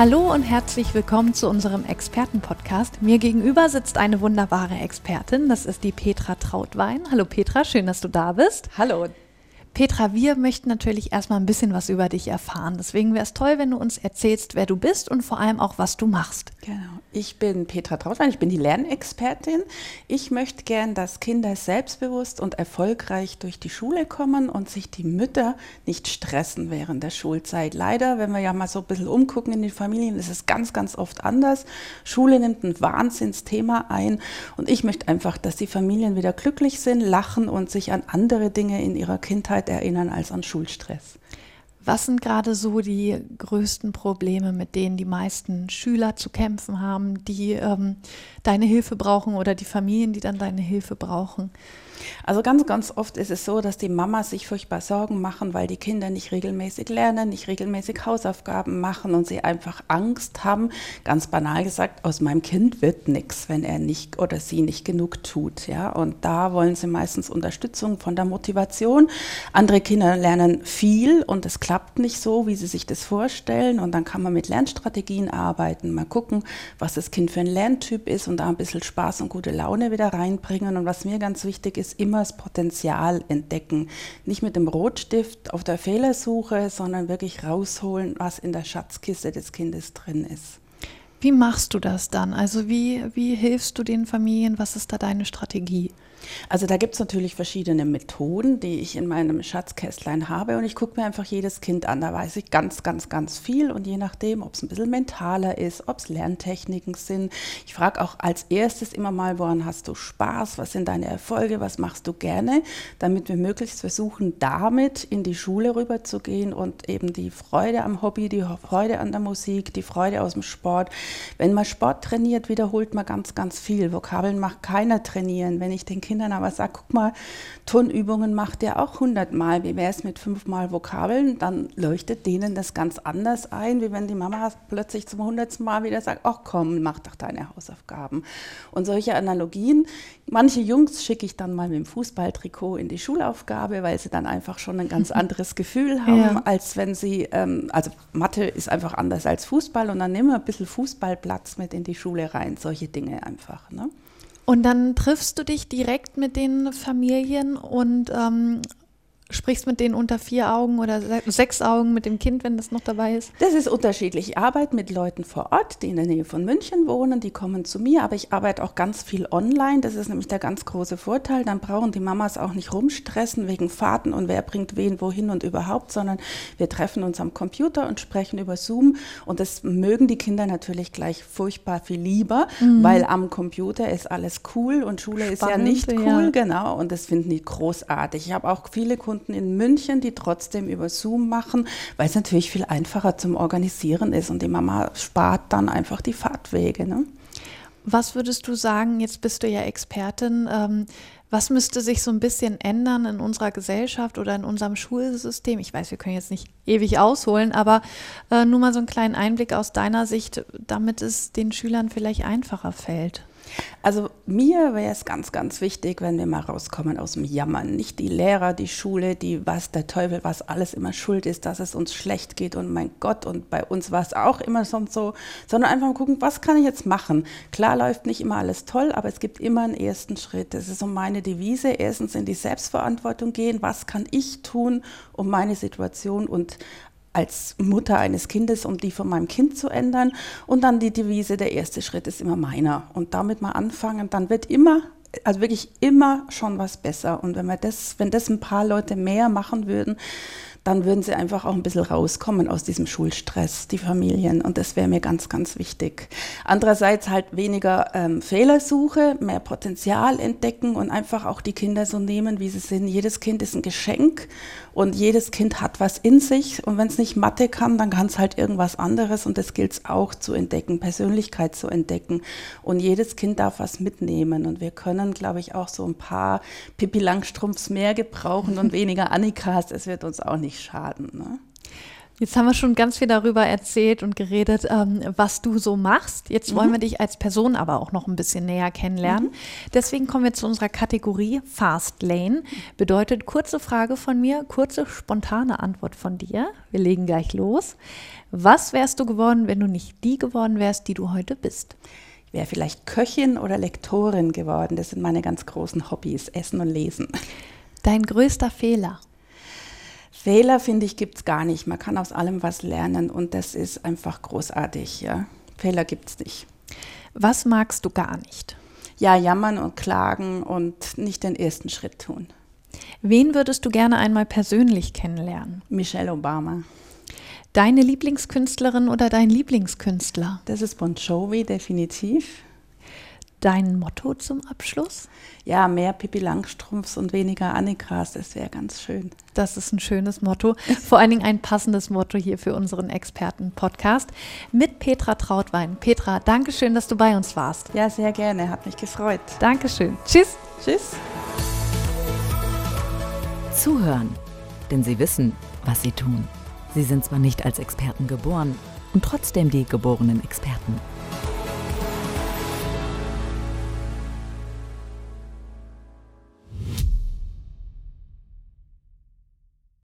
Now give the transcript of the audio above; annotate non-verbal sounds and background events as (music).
Hallo und herzlich willkommen zu unserem Expertenpodcast. Mir gegenüber sitzt eine wunderbare Expertin, das ist die Petra Trautwein. Hallo Petra, schön, dass du da bist. Hallo. Petra, wir möchten natürlich erstmal ein bisschen was über dich erfahren. Deswegen wäre es toll, wenn du uns erzählst, wer du bist und vor allem auch, was du machst. Genau. Ich bin Petra Trautwein, ich bin die Lernexpertin. Ich möchte gern, dass Kinder selbstbewusst und erfolgreich durch die Schule kommen und sich die Mütter nicht stressen während der Schulzeit. Leider, wenn wir ja mal so ein bisschen umgucken in den Familien, ist es ganz, ganz oft anders. Schule nimmt ein Wahnsinnsthema ein und ich möchte einfach, dass die Familien wieder glücklich sind, lachen und sich an andere Dinge in ihrer Kindheit erinnern als an Schulstress. Was sind gerade so die größten Probleme, mit denen die meisten Schüler zu kämpfen haben, die ähm, deine Hilfe brauchen oder die Familien, die dann deine Hilfe brauchen? Also ganz, ganz oft ist es so, dass die Mamas sich furchtbar Sorgen machen, weil die Kinder nicht regelmäßig lernen, nicht regelmäßig Hausaufgaben machen und sie einfach Angst haben, ganz banal gesagt, aus meinem Kind wird nichts, wenn er nicht oder sie nicht genug tut. Ja? Und da wollen sie meistens Unterstützung von der Motivation. Andere Kinder lernen viel und es klappt nicht so, wie sie sich das vorstellen. Und dann kann man mit Lernstrategien arbeiten, mal gucken, was das Kind für ein Lerntyp ist und da ein bisschen Spaß und gute Laune wieder reinbringen. Und was mir ganz wichtig ist immer das Potenzial entdecken. Nicht mit dem Rotstift auf der Fehlersuche, sondern wirklich rausholen, was in der Schatzkiste des Kindes drin ist. Wie machst du das dann? Also wie, wie hilfst du den Familien? Was ist da deine Strategie? Also da gibt es natürlich verschiedene Methoden, die ich in meinem Schatzkästlein habe und ich gucke mir einfach jedes Kind an. Da weiß ich ganz, ganz, ganz viel und je nachdem, ob es ein bisschen mentaler ist, ob es Lerntechniken sind. Ich frage auch als erstes immer mal, woran hast du Spaß, was sind deine Erfolge, was machst du gerne, damit wir möglichst versuchen, damit in die Schule rüberzugehen und eben die Freude am Hobby, die Freude an der Musik, die Freude aus dem Sport. Wenn man Sport trainiert, wiederholt man ganz, ganz viel. Vokabeln macht keiner trainieren. Wenn ich den Kindern aber sage, guck mal, Tonübungen macht ihr auch hundertmal. Wie wäre es mit fünfmal Vokabeln? Dann leuchtet denen das ganz anders ein, wie wenn die Mama plötzlich zum hundertsten Mal wieder sagt, ach komm, mach doch deine Hausaufgaben. Und solche Analogien. Manche Jungs schicke ich dann mal mit dem Fußballtrikot in die Schulaufgabe, weil sie dann einfach schon ein ganz (laughs) anderes Gefühl haben, ja. als wenn sie, ähm, also Mathe ist einfach anders als Fußball und dann nehmen wir ein bisschen Fußballplatz mit in die Schule rein. Solche Dinge einfach. Ne? Und dann triffst du dich direkt mit den Familien und ähm, sprichst mit denen unter vier Augen oder sechs Augen mit dem Kind, wenn das noch dabei ist? Das ist unterschiedlich. Ich arbeite mit Leuten vor Ort, die in der Nähe von München wohnen, die kommen zu mir, aber ich arbeite auch ganz viel online. Das ist nämlich der ganz große Vorteil. Dann brauchen die Mamas auch nicht rumstressen wegen Fahrten und wer bringt wen wohin und überhaupt, sondern wir treffen uns am Computer und sprechen über Zoom und das mögen die Kinder natürlich gleich furchtbar viel lieber, mhm. weil am Computer ist alles cool und Schule Spannend, ist ja nicht cool, ja. genau, und das finden die großartig. Ich habe auch viele Kunden Kunden in München, die trotzdem über Zoom machen, weil es natürlich viel einfacher zum Organisieren ist und die Mama spart dann einfach die Fahrtwege. Ne? Was würdest du sagen, jetzt bist du ja Expertin, ähm, was müsste sich so ein bisschen ändern in unserer Gesellschaft oder in unserem Schulsystem? Ich weiß, wir können jetzt nicht ewig ausholen, aber äh, nur mal so einen kleinen Einblick aus deiner Sicht, damit es den Schülern vielleicht einfacher fällt. Also mir wäre es ganz, ganz wichtig, wenn wir mal rauskommen aus dem Jammern. Nicht die Lehrer, die Schule, die was der Teufel, was alles immer schuld ist, dass es uns schlecht geht und mein Gott und bei uns war es auch immer so und so, sondern einfach mal gucken, was kann ich jetzt machen? Klar läuft nicht immer alles toll, aber es gibt immer einen ersten Schritt. Das ist so meine Devise. Erstens in die Selbstverantwortung gehen. Was kann ich tun, um meine Situation und als Mutter eines Kindes, um die von meinem Kind zu ändern. Und dann die Devise, der erste Schritt ist immer meiner. Und damit mal anfangen, dann wird immer, also wirklich immer schon was besser. Und wenn wir das, wenn das ein paar Leute mehr machen würden, dann würden sie einfach auch ein bisschen rauskommen aus diesem Schulstress, die Familien. Und das wäre mir ganz, ganz wichtig. Andererseits halt weniger ähm, Fehlersuche, mehr Potenzial entdecken und einfach auch die Kinder so nehmen, wie sie sind. Jedes Kind ist ein Geschenk und jedes Kind hat was in sich. Und wenn es nicht Mathe kann, dann kann es halt irgendwas anderes. Und das gilt es auch zu entdecken, Persönlichkeit zu entdecken. Und jedes Kind darf was mitnehmen. Und wir können, glaube ich, auch so ein paar Pippi Langstrumpfs mehr gebrauchen und (laughs) weniger Annikas. Es wird uns auch nicht nicht schaden. Ne? Jetzt haben wir schon ganz viel darüber erzählt und geredet, ähm, was du so machst. Jetzt mhm. wollen wir dich als Person aber auch noch ein bisschen näher kennenlernen. Mhm. Deswegen kommen wir zu unserer Kategorie Fast Lane. Bedeutet kurze Frage von mir, kurze spontane Antwort von dir. Wir legen gleich los. Was wärst du geworden, wenn du nicht die geworden wärst, die du heute bist? Ich wäre vielleicht Köchin oder Lektorin geworden. Das sind meine ganz großen Hobbys, Essen und Lesen. Dein größter Fehler? Fehler, finde ich, gibt es gar nicht. Man kann aus allem was lernen und das ist einfach großartig. Ja. Fehler gibt es nicht. Was magst du gar nicht? Ja, jammern und klagen und nicht den ersten Schritt tun. Wen würdest du gerne einmal persönlich kennenlernen? Michelle Obama. Deine Lieblingskünstlerin oder dein Lieblingskünstler? Das ist Bon Jovi, definitiv dein Motto zum Abschluss? Ja, mehr Pippi Langstrumpfs und weniger Annikas, das wäre ganz schön. Das ist ein schönes Motto. Vor allen Dingen ein passendes Motto hier für unseren Experten-Podcast mit Petra Trautwein. Petra, danke schön, dass du bei uns warst. Ja, sehr gerne, hat mich gefreut. Dankeschön. Tschüss. Tschüss. Zuhören, denn sie wissen, was sie tun. Sie sind zwar nicht als Experten geboren und trotzdem die geborenen Experten.